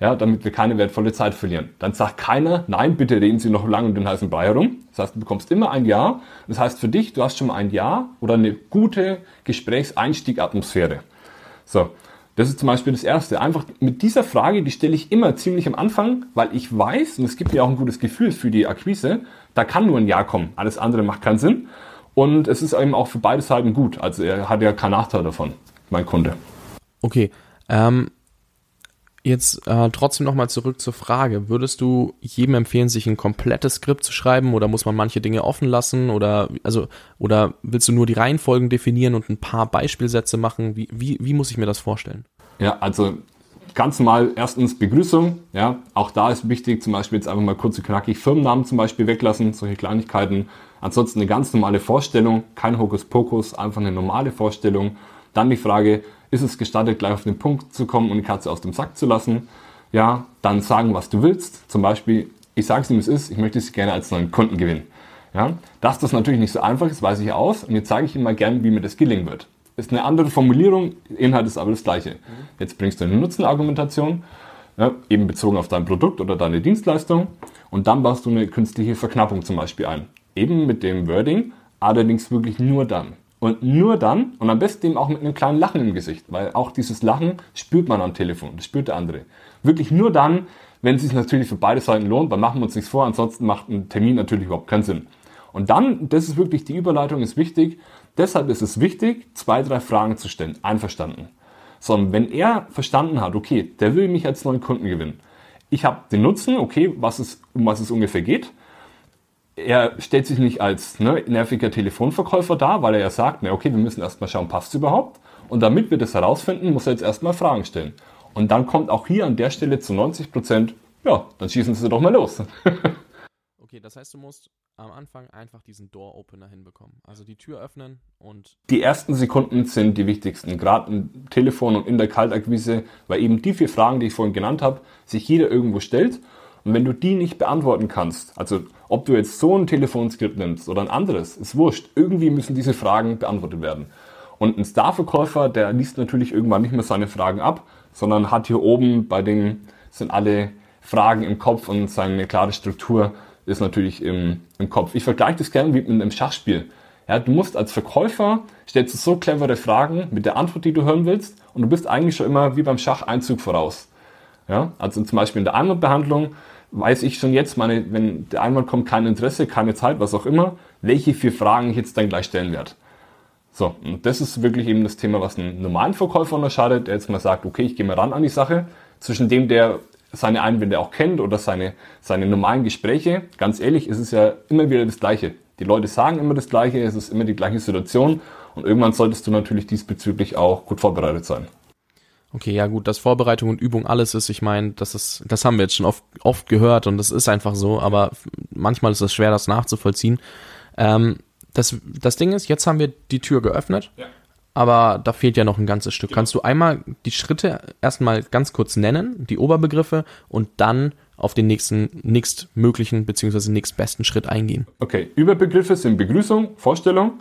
Ja, damit wir keine wertvolle Zeit verlieren. Dann sagt keiner, nein, bitte reden Sie noch lange um den heißen Brei herum. Das heißt, du bekommst immer ein Ja. Das heißt für dich, du hast schon mal ein Ja oder eine gute Gesprächseinstiegatmosphäre. So, das ist zum Beispiel das Erste. Einfach mit dieser Frage, die stelle ich immer ziemlich am Anfang, weil ich weiß, und es gibt mir auch ein gutes Gefühl für die Akquise, da kann nur ein Ja kommen. Alles andere macht keinen Sinn. Und es ist eben auch für beide Seiten gut. Also er hat ja keinen Nachteil davon, mein Kunde. Okay. Ähm, Jetzt äh, trotzdem nochmal zurück zur Frage. Würdest du jedem empfehlen, sich ein komplettes Skript zu schreiben oder muss man manche Dinge offen lassen oder also oder willst du nur die Reihenfolgen definieren und ein paar Beispielsätze machen? Wie, wie, wie muss ich mir das vorstellen? Ja, also ganz normal erstens Begrüßung, ja, auch da ist wichtig, zum Beispiel jetzt einfach mal kurz und knackig Firmennamen zum Beispiel weglassen, solche Kleinigkeiten. Ansonsten eine ganz normale Vorstellung, kein Hokuspokus, einfach eine normale Vorstellung. Dann die Frage, ist es gestattet, gleich auf den Punkt zu kommen und die Katze aus dem Sack zu lassen. ja, dann sagen, was du willst. Zum Beispiel, ich sage es ihm, es ist, ich möchte sie gerne als neuen Kunden gewinnen. Ja, dass das natürlich nicht so einfach ist, weiß ich aus. Und jetzt zeige ich ihm mal gerne, wie mir das gelingen wird. Ist eine andere Formulierung, Inhalt ist aber das gleiche. Jetzt bringst du eine Nutzenargumentation, ja, eben bezogen auf dein Produkt oder deine Dienstleistung. Und dann baust du eine künstliche Verknappung zum Beispiel ein. Eben mit dem Wording, allerdings wirklich nur dann. Und nur dann, und am besten eben auch mit einem kleinen Lachen im Gesicht, weil auch dieses Lachen spürt man am Telefon, das spürt der andere. Wirklich nur dann, wenn es sich natürlich für beide Seiten lohnt, dann machen wir uns nichts vor, ansonsten macht ein Termin natürlich überhaupt keinen Sinn. Und dann, das ist wirklich, die Überleitung ist wichtig, deshalb ist es wichtig, zwei, drei Fragen zu stellen, einverstanden. Sondern wenn er verstanden hat, okay, der will mich als neuen Kunden gewinnen, ich habe den Nutzen, okay, was es, um was es ungefähr geht, er stellt sich nicht als ne, nerviger Telefonverkäufer dar, weil er ja sagt, na okay, wir müssen erstmal schauen, passt es überhaupt? Und damit wir das herausfinden, muss er jetzt erstmal Fragen stellen. Und dann kommt auch hier an der Stelle zu 90 Prozent, ja, dann schießen Sie doch mal los. (laughs) okay, das heißt, du musst am Anfang einfach diesen Door-Opener hinbekommen. Also die Tür öffnen und. Die ersten Sekunden sind die wichtigsten, gerade im Telefon und in der Kaltakquise, weil eben die vier Fragen, die ich vorhin genannt habe, sich jeder irgendwo stellt. Und wenn du die nicht beantworten kannst, also ob du jetzt so ein Telefonskript nimmst oder ein anderes, ist wurscht. Irgendwie müssen diese Fragen beantwortet werden. Und ein Starverkäufer, der liest natürlich irgendwann nicht mehr seine Fragen ab, sondern hat hier oben bei den, sind alle Fragen im Kopf und seine klare Struktur ist natürlich im, im Kopf. Ich vergleiche das gerne wie mit einem Schachspiel. Ja, du musst als Verkäufer, stellst du so clevere Fragen mit der Antwort, die du hören willst, und du bist eigentlich schon immer wie beim Schach Einzug voraus. Ja, also zum Beispiel in der Einwandbehandlung weiß ich schon jetzt, meine, wenn der Einwand kommt, kein Interesse, keine Zeit, was auch immer, welche vier Fragen ich jetzt dann gleich stellen werde. So, und das ist wirklich eben das Thema, was einen normalen Verkäufer unterscheidet, der jetzt mal sagt, okay, ich gehe mal ran an die Sache, zwischen dem, der seine Einwände auch kennt oder seine, seine normalen Gespräche. Ganz ehrlich, ist es ja immer wieder das Gleiche. Die Leute sagen immer das Gleiche, es ist immer die gleiche Situation und irgendwann solltest du natürlich diesbezüglich auch gut vorbereitet sein. Okay, ja gut, dass Vorbereitung und Übung alles ist, ich meine, das ist, das haben wir jetzt schon oft, oft gehört und das ist einfach so, aber manchmal ist es schwer, das nachzuvollziehen. Ähm, das, das Ding ist, jetzt haben wir die Tür geöffnet, ja. aber da fehlt ja noch ein ganzes Stück. Genau. Kannst du einmal die Schritte erstmal ganz kurz nennen, die Oberbegriffe und dann auf den nächsten, nächstmöglichen bzw. nächstbesten Schritt eingehen? Okay, Überbegriffe sind Begrüßung, Vorstellung.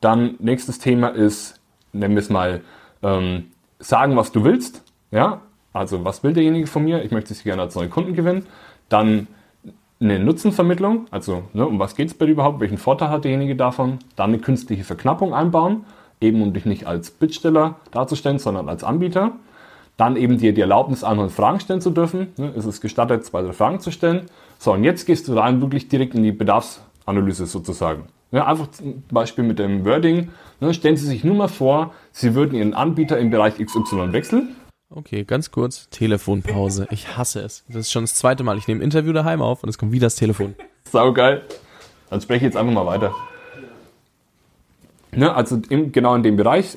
Dann nächstes Thema ist, nennen wir es mal, ähm, sagen, was du willst. Ja, also was will derjenige von mir? Ich möchte sie gerne als neuen Kunden gewinnen. Dann eine Nutzenvermittlung, also ne, um was geht es bei dir überhaupt, welchen Vorteil hat derjenige davon? Dann eine künstliche Verknappung einbauen, eben um dich nicht als Bittsteller darzustellen, sondern als Anbieter. Dann eben dir die Erlaubnis anholen, Fragen stellen zu dürfen. Ne, ist es gestattet, zwei, drei Fragen zu stellen. So, und jetzt gehst du rein wirklich direkt in die Bedarfsanalyse sozusagen. Ja, einfach zum Beispiel mit dem Wording. Ne, stellen Sie sich nur mal vor, Sie würden Ihren Anbieter im Bereich XY wechseln. Okay, ganz kurz. Telefonpause. Ich hasse es. Das ist schon das zweite Mal. Ich nehme ein Interview daheim auf und es kommt wieder das Telefon. (laughs) Sau geil. Dann spreche ich jetzt einfach mal weiter. Ne, also in, genau in dem Bereich.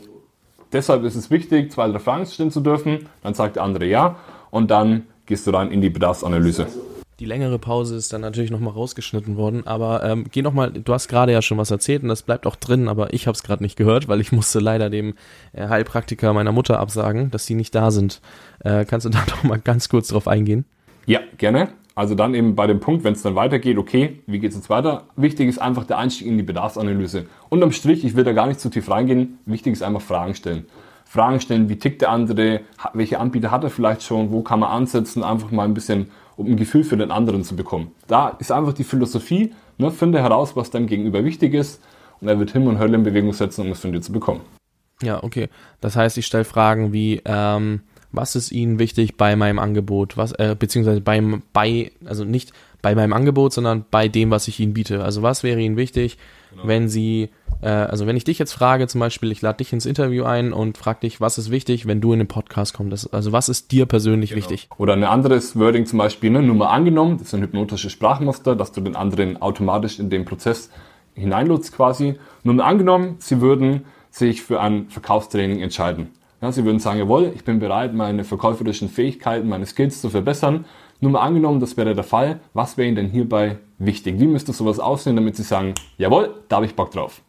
Deshalb ist es wichtig, zwei, drei Fragen stellen zu dürfen. Dann sagt der andere ja. Und dann gehst du dann in die Bedarfsanalyse. Die längere Pause ist dann natürlich nochmal rausgeschnitten worden, aber ähm, geh nochmal, du hast gerade ja schon was erzählt und das bleibt auch drin, aber ich habe es gerade nicht gehört, weil ich musste leider dem äh, Heilpraktiker meiner Mutter absagen, dass die nicht da sind. Äh, kannst du da (laughs) doch mal ganz kurz drauf eingehen? Ja, gerne. Also dann eben bei dem Punkt, wenn es dann weitergeht, okay, wie geht es jetzt weiter? Wichtig ist einfach der Einstieg in die Bedarfsanalyse. Unterm Strich, ich will da gar nicht zu tief reingehen, wichtig ist einfach Fragen stellen. Fragen stellen, wie tickt der andere, welche Anbieter hat er vielleicht schon, wo kann man ansetzen, einfach mal ein bisschen um ein Gefühl für den anderen zu bekommen. Da ist einfach die Philosophie, ne, finde heraus, was deinem Gegenüber wichtig ist und er wird Himmel und Hölle in Bewegung setzen, um es von dir zu bekommen. Ja, okay. Das heißt, ich stelle Fragen wie, ähm, was ist Ihnen wichtig bei meinem Angebot, was, äh, beziehungsweise beim, bei, also nicht bei meinem Angebot, sondern bei dem, was ich Ihnen biete. Also was wäre Ihnen wichtig, genau. wenn Sie äh, also wenn ich dich jetzt frage, zum Beispiel, ich lade dich ins Interview ein und frage dich, was ist wichtig, wenn du in den Podcast kommst? also was ist dir persönlich genau. wichtig? Oder ein anderes Wording zum Beispiel, ne, nur mal angenommen, das ist ein hypnotisches Sprachmuster, dass du den anderen automatisch in den Prozess hineinlotst quasi. Nur mal angenommen, sie würden sich für ein Verkaufstraining entscheiden. Ja, sie würden sagen, jawohl, ich bin bereit, meine verkäuferischen Fähigkeiten, meine Skills zu verbessern. Nur mal angenommen, das wäre der Fall. Was wäre Ihnen denn hierbei wichtig? Wie müsste sowas aussehen, damit Sie sagen, jawohl, da habe ich Bock drauf?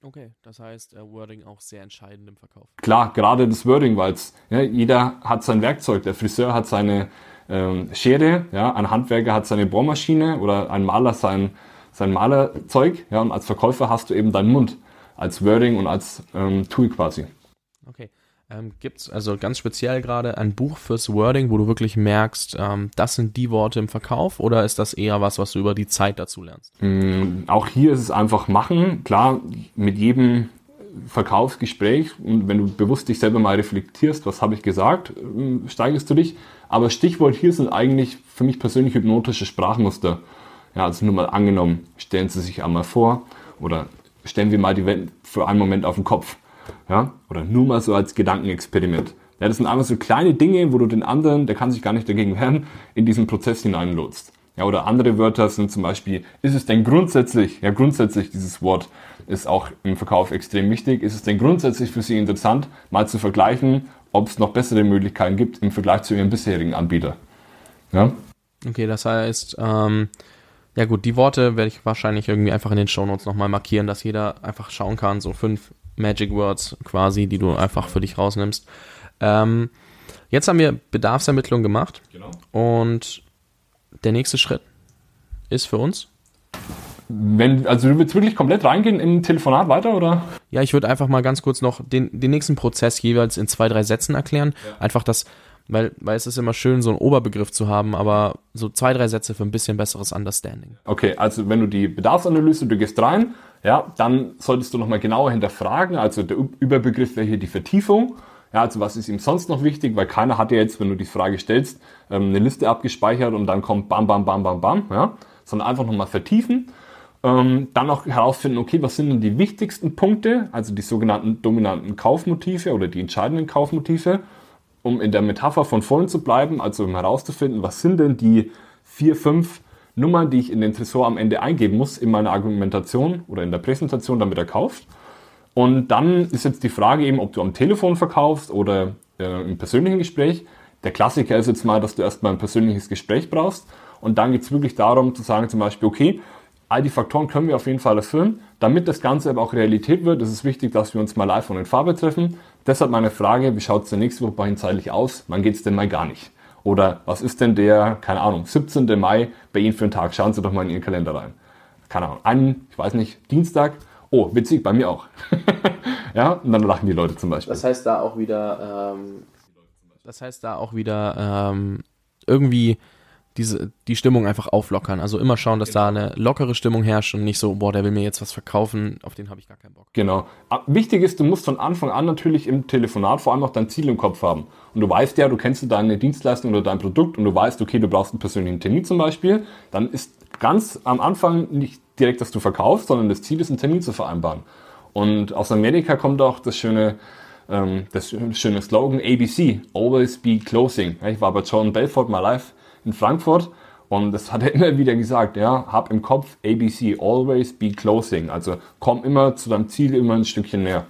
Okay, das heißt, äh, Wording auch sehr entscheidend im Verkauf. Klar, gerade das Wording, weil ja, jeder hat sein Werkzeug. Der Friseur hat seine ähm, Schere, ja, ein Handwerker hat seine Bohrmaschine oder ein Maler sein, sein Malerzeug. Ja, und als Verkäufer hast du eben deinen Mund als Wording und als ähm, Tool quasi. Okay. Ähm, Gibt es also ganz speziell gerade ein Buch fürs Wording, wo du wirklich merkst, ähm, das sind die Worte im Verkauf oder ist das eher was, was du über die Zeit dazu lernst? Mm, auch hier ist es einfach machen. Klar, mit jedem Verkaufsgespräch und wenn du bewusst dich selber mal reflektierst, was habe ich gesagt, äh, steigerst du dich. Aber Stichwort hier sind eigentlich für mich persönlich hypnotische Sprachmuster. Ja, also nur mal angenommen, stellen Sie sich einmal vor oder stellen wir mal die Welt für einen Moment auf den Kopf. Ja? Oder nur mal so als Gedankenexperiment. Ja, das sind einfach so kleine Dinge, wo du den anderen, der kann sich gar nicht dagegen wehren, in diesen Prozess hineinlotst. Ja, oder andere Wörter sind zum Beispiel, ist es denn grundsätzlich, ja grundsätzlich dieses Wort ist auch im Verkauf extrem wichtig, ist es denn grundsätzlich für Sie interessant, mal zu vergleichen, ob es noch bessere Möglichkeiten gibt im Vergleich zu Ihrem bisherigen Anbieter. Ja? Okay, das heißt, ähm, ja gut, die Worte werde ich wahrscheinlich irgendwie einfach in den Shownotes nochmal markieren, dass jeder einfach schauen kann, so fünf Magic Words quasi, die du einfach für dich rausnimmst. Ähm, jetzt haben wir Bedarfsermittlung gemacht. Genau. Und der nächste Schritt ist für uns. Wenn, also du willst wirklich komplett reingehen im Telefonat weiter, oder? Ja, ich würde einfach mal ganz kurz noch den, den nächsten Prozess jeweils in zwei, drei Sätzen erklären. Ja. Einfach das, weil, weil es ist immer schön, so einen Oberbegriff zu haben, aber so zwei, drei Sätze für ein bisschen besseres Understanding. Okay, also wenn du die Bedarfsanalyse, du gehst rein, ja, dann solltest du nochmal genauer hinterfragen. Also der Überbegriff wäre hier die Vertiefung. Ja, also was ist ihm sonst noch wichtig? Weil keiner hat ja jetzt, wenn du die Frage stellst, ähm, eine Liste abgespeichert und dann kommt bam, bam, bam, bam, bam, ja, sondern einfach nochmal vertiefen. Ähm, dann auch herausfinden, okay, was sind denn die wichtigsten Punkte, also die sogenannten dominanten Kaufmotive oder die entscheidenden Kaufmotive, um in der Metapher von vorhin zu bleiben, also um herauszufinden, was sind denn die vier, fünf Nummern, die ich in den Tresor am Ende eingeben muss in meiner Argumentation oder in der Präsentation, damit er kauft. Und dann ist jetzt die Frage eben, ob du am Telefon verkaufst oder äh, im persönlichen Gespräch. Der Klassiker ist jetzt mal, dass du erstmal ein persönliches Gespräch brauchst. Und dann geht es wirklich darum zu sagen zum Beispiel, okay, all die Faktoren können wir auf jeden Fall erfüllen. Damit das Ganze aber auch Realität wird, ist es wichtig, dass wir uns mal live und in Farbe treffen. Deshalb meine Frage, wie schaut es denn nächste Woche bei Ihnen zeitlich aus? Wann geht es denn mal gar nicht? Oder was ist denn der, keine Ahnung, 17. Mai bei Ihnen für einen Tag? Schauen Sie doch mal in Ihren Kalender rein. Keine Ahnung, einen, ich weiß nicht, Dienstag. Oh, witzig, bei mir auch. (laughs) ja, und dann lachen die Leute zum Beispiel. Das heißt da auch wieder, ähm, das heißt da auch wieder ähm, irgendwie diese, die Stimmung einfach auflockern. Also immer schauen, dass genau. da eine lockere Stimmung herrscht und nicht so, boah, der will mir jetzt was verkaufen, auf den habe ich gar keinen Bock. Genau. Wichtig ist, du musst von Anfang an natürlich im Telefonat vor allem auch dein Ziel im Kopf haben. Und du weißt ja, du kennst deine Dienstleistung oder dein Produkt und du weißt, okay, du brauchst einen persönlichen Termin zum Beispiel, dann ist ganz am Anfang nicht direkt, dass du verkaufst, sondern das Ziel ist, einen Termin zu vereinbaren. Und aus Amerika kommt auch das schöne, ähm, das schöne Slogan ABC, Always Be Closing. Ich war bei John Belfort mal live in Frankfurt und das hat er (laughs) immer wieder gesagt, ja, hab im Kopf ABC, always be closing. Also komm immer zu deinem Ziel immer ein Stückchen näher.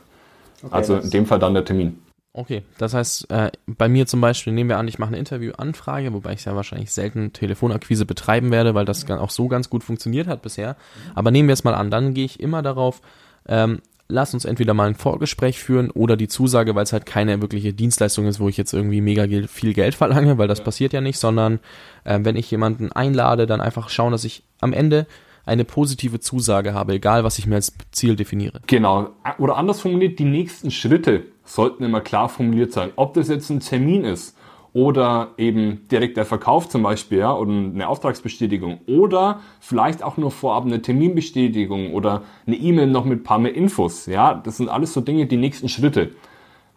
Okay, also in dem Fall dann der Termin. Okay, das heißt, äh, bei mir zum Beispiel nehmen wir an, ich mache eine Interviewanfrage, wobei ich ja wahrscheinlich selten Telefonakquise betreiben werde, weil das auch so ganz gut funktioniert hat bisher. Aber nehmen wir es mal an, dann gehe ich immer darauf, ähm, lass uns entweder mal ein Vorgespräch führen oder die Zusage, weil es halt keine wirkliche Dienstleistung ist, wo ich jetzt irgendwie mega viel Geld verlange, weil das passiert ja nicht, sondern äh, wenn ich jemanden einlade, dann einfach schauen, dass ich am Ende eine positive Zusage habe, egal was ich mir als Ziel definiere. Genau. Oder anders formuliert, die nächsten Schritte sollten immer klar formuliert sein. Ob das jetzt ein Termin ist oder eben direkt der Verkauf zum Beispiel ja, oder eine Auftragsbestätigung oder vielleicht auch nur vorab eine Terminbestätigung oder eine E-Mail noch mit ein paar mehr Infos. Ja, das sind alles so Dinge, die nächsten Schritte.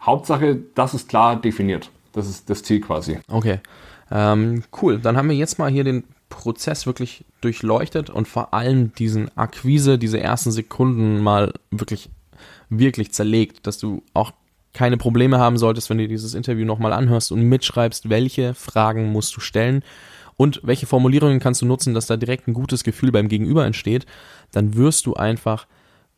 Hauptsache, das ist klar definiert. Das ist das Ziel quasi. Okay, ähm, cool. Dann haben wir jetzt mal hier den Prozess wirklich durchleuchtet und vor allem diesen Akquise, diese ersten Sekunden mal wirklich, wirklich zerlegt, dass du auch keine Probleme haben solltest, wenn du dieses Interview nochmal anhörst und mitschreibst, welche Fragen musst du stellen und welche Formulierungen kannst du nutzen, dass da direkt ein gutes Gefühl beim Gegenüber entsteht, dann wirst du einfach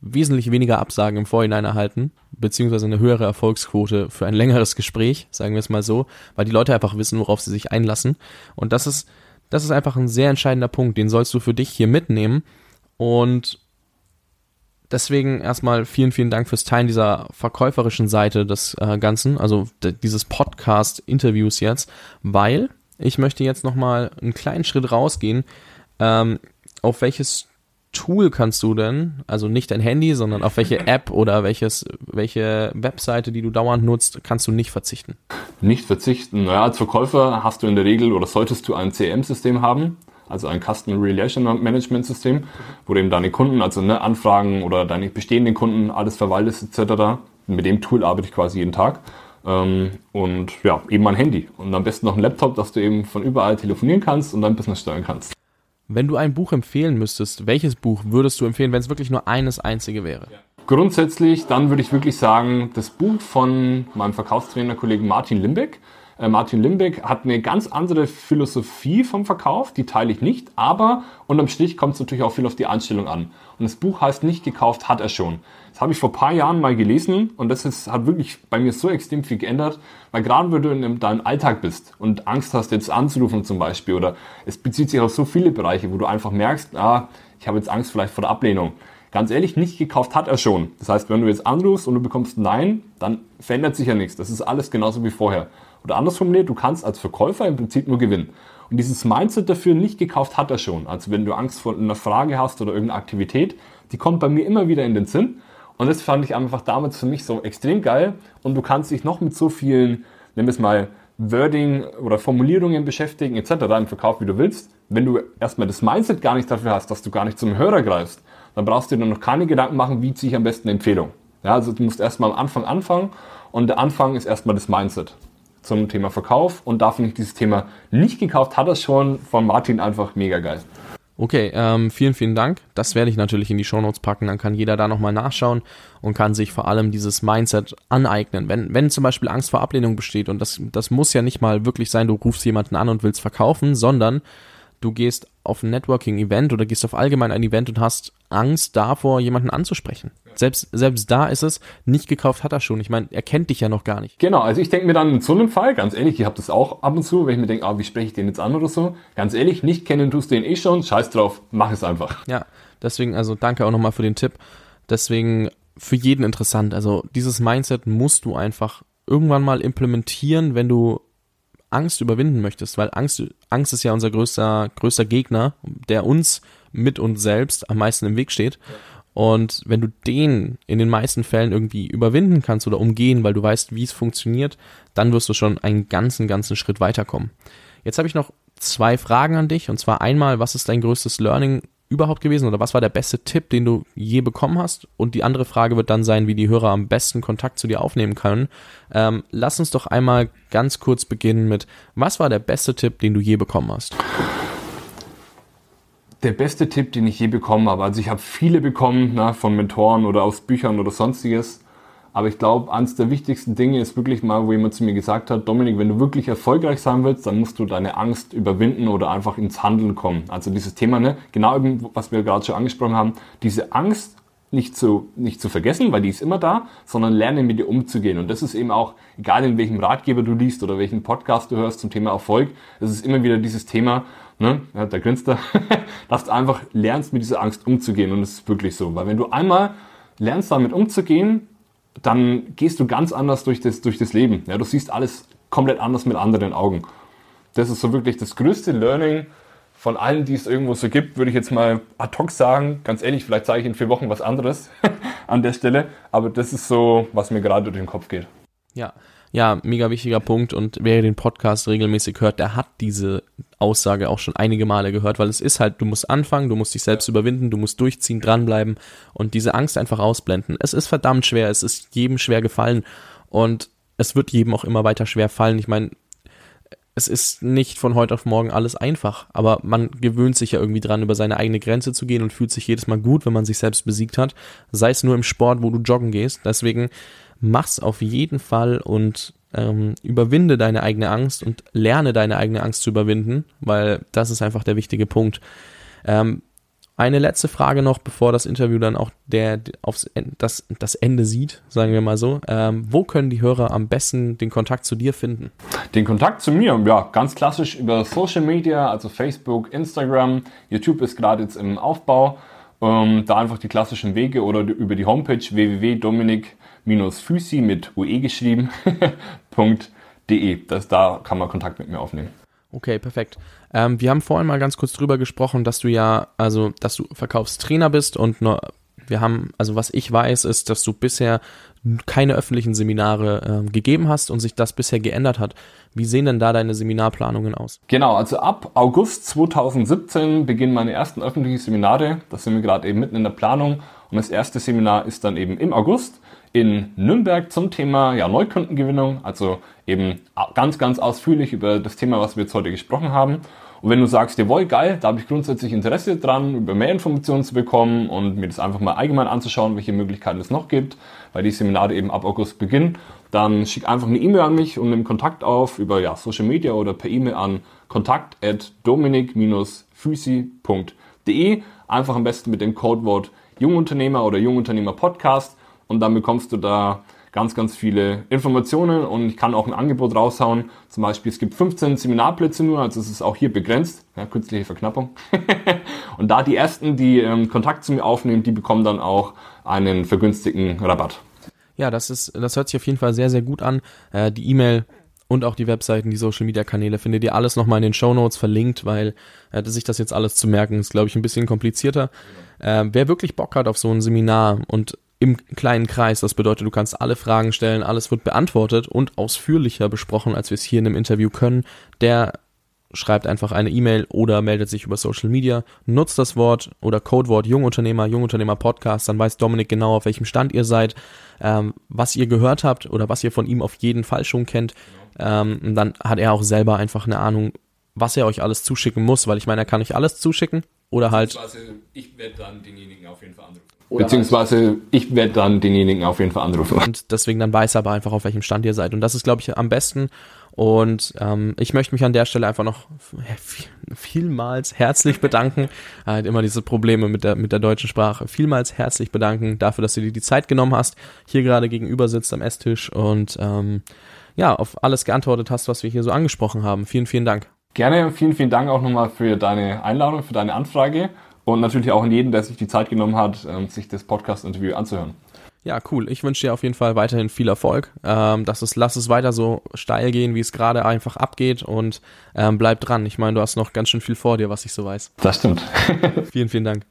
wesentlich weniger Absagen im Vorhinein erhalten, beziehungsweise eine höhere Erfolgsquote für ein längeres Gespräch, sagen wir es mal so, weil die Leute einfach wissen, worauf sie sich einlassen. Und das ist, das ist einfach ein sehr entscheidender Punkt, den sollst du für dich hier mitnehmen. Und deswegen erstmal vielen, vielen Dank fürs Teilen dieser verkäuferischen Seite des äh, Ganzen, also dieses Podcast-Interviews jetzt, weil ich möchte jetzt nochmal einen kleinen Schritt rausgehen. Ähm, auf welches Tool kannst du denn, also nicht dein Handy, sondern auf welche (laughs) App oder welches, welche Webseite, die du dauernd nutzt, kannst du nicht verzichten? Nicht verzichten. Naja, als Verkäufer hast du in der Regel oder solltest du ein CM-System haben, also ein Customer Relation Management System, wo du eben deine Kunden, also ne, Anfragen oder deine bestehenden Kunden alles verwaltest etc. Mit dem Tool arbeite ich quasi jeden Tag. Ähm, und ja, eben ein Handy. Und am besten noch ein Laptop, dass du eben von überall telefonieren kannst und dein Business steuern kannst. Wenn du ein Buch empfehlen müsstest, welches Buch würdest du empfehlen, wenn es wirklich nur eines einzige wäre? Grundsätzlich, dann würde ich wirklich sagen, das Buch von meinem Verkaufstrainer-Kollegen Martin Limbeck. Äh, Martin Limbeck hat eine ganz andere Philosophie vom Verkauf, die teile ich nicht, aber unterm Strich kommt es natürlich auch viel auf die Einstellung an. Und das Buch heißt nicht gekauft, hat er schon. Das habe ich vor ein paar Jahren mal gelesen und das ist, hat wirklich bei mir so extrem viel geändert, weil gerade wenn du in deinem Alltag bist und Angst hast, jetzt anzurufen zum Beispiel oder es bezieht sich auf so viele Bereiche, wo du einfach merkst, ah, ich habe jetzt Angst vielleicht vor der Ablehnung. Ganz ehrlich, nicht gekauft hat er schon. Das heißt, wenn du jetzt anrufst und du bekommst Nein, dann verändert sich ja nichts. Das ist alles genauso wie vorher. Oder anders formuliert, du kannst als Verkäufer im Prinzip nur gewinnen. Und dieses Mindset dafür nicht gekauft hat er schon. Also wenn du Angst vor einer Frage hast oder irgendeiner Aktivität, die kommt bei mir immer wieder in den Sinn. Und das fand ich einfach damals für mich so extrem geil. Und du kannst dich noch mit so vielen, nimm es mal, Wording oder Formulierungen beschäftigen etc. im Verkauf, wie du willst. Wenn du erstmal das Mindset gar nicht dafür hast, dass du gar nicht zum Hörer greifst, dann brauchst du dir noch keine Gedanken machen, wie ziehe ich am besten eine Empfehlung. Ja, also du musst erstmal am Anfang anfangen und der Anfang ist erstmal das Mindset zum Thema Verkauf und da finde ich dieses Thema nicht gekauft, hat er schon von Martin einfach mega geil. Okay, ähm, vielen, vielen Dank. Das werde ich natürlich in die Shownotes packen. Dann kann jeder da nochmal nachschauen und kann sich vor allem dieses Mindset aneignen. Wenn, wenn zum Beispiel Angst vor Ablehnung besteht, und das, das muss ja nicht mal wirklich sein, du rufst jemanden an und willst verkaufen, sondern du gehst auf ein Networking-Event oder gehst auf allgemein ein Event und hast Angst davor, jemanden anzusprechen. Selbst, selbst da ist es, nicht gekauft hat er schon. Ich meine, er kennt dich ja noch gar nicht. Genau, also ich denke mir dann in so einem Fall, ganz ehrlich, ich habe das auch ab und zu, wenn ich mir denke, ah, wie spreche ich den jetzt an oder so. Ganz ehrlich, nicht kennen tust du ihn eh schon, scheiß drauf, mach es einfach. Ja, deswegen, also danke auch nochmal für den Tipp. Deswegen für jeden interessant. Also dieses Mindset musst du einfach irgendwann mal implementieren, wenn du Angst überwinden möchtest, weil Angst, Angst ist ja unser größter, größter Gegner, der uns mit uns selbst am meisten im Weg steht. Und wenn du den in den meisten Fällen irgendwie überwinden kannst oder umgehen, weil du weißt, wie es funktioniert, dann wirst du schon einen ganzen, ganzen Schritt weiterkommen. Jetzt habe ich noch zwei Fragen an dich. Und zwar einmal, was ist dein größtes Learning überhaupt gewesen oder was war der beste Tipp, den du je bekommen hast? Und die andere Frage wird dann sein, wie die Hörer am besten Kontakt zu dir aufnehmen können. Ähm, lass uns doch einmal ganz kurz beginnen mit, was war der beste Tipp, den du je bekommen hast? Der beste Tipp, den ich je bekommen habe. Also ich habe viele bekommen na, von Mentoren oder aus Büchern oder sonstiges. Aber ich glaube, eines der wichtigsten Dinge ist wirklich mal, wo jemand zu mir gesagt hat, Dominik, wenn du wirklich erfolgreich sein willst, dann musst du deine Angst überwinden oder einfach ins Handeln kommen. Also dieses Thema, ne, genau eben, was wir gerade schon angesprochen haben, diese Angst nicht zu, nicht zu vergessen, weil die ist immer da, sondern lernen mit ihr umzugehen. Und das ist eben auch, egal in welchem Ratgeber du liest oder welchen Podcast du hörst zum Thema Erfolg, das ist immer wieder dieses Thema, ne, ja, da grinst er, dass du einfach lernst, mit dieser Angst umzugehen. Und das ist wirklich so. Weil wenn du einmal lernst, damit umzugehen, dann gehst du ganz anders durch das, durch das Leben. Ja, du siehst alles komplett anders mit anderen Augen. Das ist so wirklich das größte Learning von allen, die es irgendwo so gibt, würde ich jetzt mal ad hoc sagen. Ganz ehrlich, vielleicht sage ich in vier Wochen was anderes (laughs) an der Stelle. Aber das ist so, was mir gerade durch den Kopf geht. Ja, ja, mega wichtiger Punkt und wer den Podcast regelmäßig hört, der hat diese Aussage auch schon einige Male gehört, weil es ist halt, du musst anfangen, du musst dich selbst überwinden, du musst durchziehen, dranbleiben und diese Angst einfach ausblenden. Es ist verdammt schwer, es ist jedem schwer gefallen und es wird jedem auch immer weiter schwer fallen. Ich meine, es ist nicht von heute auf morgen alles einfach, aber man gewöhnt sich ja irgendwie dran, über seine eigene Grenze zu gehen und fühlt sich jedes Mal gut, wenn man sich selbst besiegt hat. Sei es nur im Sport, wo du joggen gehst. Deswegen mach's auf jeden Fall und ähm, überwinde deine eigene Angst und lerne deine eigene Angst zu überwinden, weil das ist einfach der wichtige Punkt. Ähm, eine letzte Frage noch, bevor das Interview dann auch der aufs das, das Ende sieht, sagen wir mal so. Ähm, wo können die Hörer am besten den Kontakt zu dir finden? Den Kontakt zu mir, ja, ganz klassisch über Social Media, also Facebook, Instagram, YouTube ist gerade jetzt im Aufbau. Ähm, da einfach die klassischen Wege oder über die Homepage www.dominik-physi mit ue geschrieben (laughs) .de. Das, da kann man Kontakt mit mir aufnehmen. Okay, perfekt. Ähm, wir haben vorhin mal ganz kurz drüber gesprochen, dass du ja, also, dass du Verkaufstrainer bist und nur, wir haben, also was ich weiß, ist, dass du bisher keine öffentlichen Seminare äh, gegeben hast und sich das bisher geändert hat. Wie sehen denn da deine Seminarplanungen aus? Genau, also ab August 2017 beginnen meine ersten öffentlichen Seminare. Da sind wir gerade eben mitten in der Planung. Und das erste Seminar ist dann eben im August in Nürnberg zum Thema ja, Neukundengewinnung. Also eben ganz, ganz ausführlich über das Thema, was wir jetzt heute gesprochen haben. Und wenn du sagst, jawohl, geil, da habe ich grundsätzlich Interesse dran, über mehr Informationen zu bekommen und mir das einfach mal allgemein anzuschauen, welche Möglichkeiten es noch gibt, weil die Seminare eben ab August beginnen, dann schick einfach eine E-Mail an mich und nimm Kontakt auf über ja, Social Media oder per E-Mail an kontakt at dominik-physi.de. Einfach am besten mit dem Codewort Jungunternehmer oder Jungunternehmer Podcast und dann bekommst du da ganz, ganz viele Informationen und ich kann auch ein Angebot raushauen. Zum Beispiel, es gibt 15 Seminarplätze nur, also es ist auch hier begrenzt, ja, künstliche Verknappung. (laughs) und da die ersten, die ähm, Kontakt zu mir aufnehmen, die bekommen dann auch einen vergünstigten Rabatt. Ja, das ist, das hört sich auf jeden Fall sehr, sehr gut an. Äh, die E-Mail und auch die Webseiten, die Social Media Kanäle findet ihr alles nochmal in den Show Notes verlinkt, weil äh, sich das jetzt alles zu merken ist, glaube ich, ein bisschen komplizierter. Äh, wer wirklich Bock hat auf so ein Seminar und im kleinen Kreis. Das bedeutet, du kannst alle Fragen stellen, alles wird beantwortet und ausführlicher besprochen, als wir es hier in einem Interview können. Der schreibt einfach eine E-Mail oder meldet sich über Social Media, nutzt das Wort oder Codewort Jungunternehmer, Jungunternehmer Podcast, dann weiß Dominik genau, auf welchem Stand ihr seid, ähm, was ihr gehört habt oder was ihr von ihm auf jeden Fall schon kennt. Ähm, und dann hat er auch selber einfach eine Ahnung, was er euch alles zuschicken muss, weil ich meine, er kann nicht alles zuschicken oder halt. Ich werde dann denjenigen auf jeden Fall anrufen. Oder Beziehungsweise halt ich werde dann denjenigen auf jeden Fall anrufen. Und deswegen dann weiß er aber einfach, auf welchem Stand ihr seid. Und das ist, glaube ich, am besten. Und ähm, ich möchte mich an der Stelle einfach noch vielmals herzlich bedanken. Er hat immer diese Probleme mit der, mit der deutschen Sprache. Vielmals herzlich bedanken dafür, dass du dir die Zeit genommen hast, hier gerade gegenüber sitzt am Esstisch und ähm, ja, auf alles geantwortet hast, was wir hier so angesprochen haben. Vielen, vielen Dank. Gerne, vielen, vielen Dank auch nochmal für deine Einladung, für deine Anfrage und natürlich auch an jeden, der sich die Zeit genommen hat, ähm, sich das Podcast-Interview anzuhören. Ja, cool. Ich wünsche dir auf jeden Fall weiterhin viel Erfolg. Ähm, dass es, lass es weiter so steil gehen, wie es gerade einfach abgeht und ähm, bleib dran. Ich meine, du hast noch ganz schön viel vor dir, was ich so weiß. Das stimmt. (laughs) vielen, vielen Dank.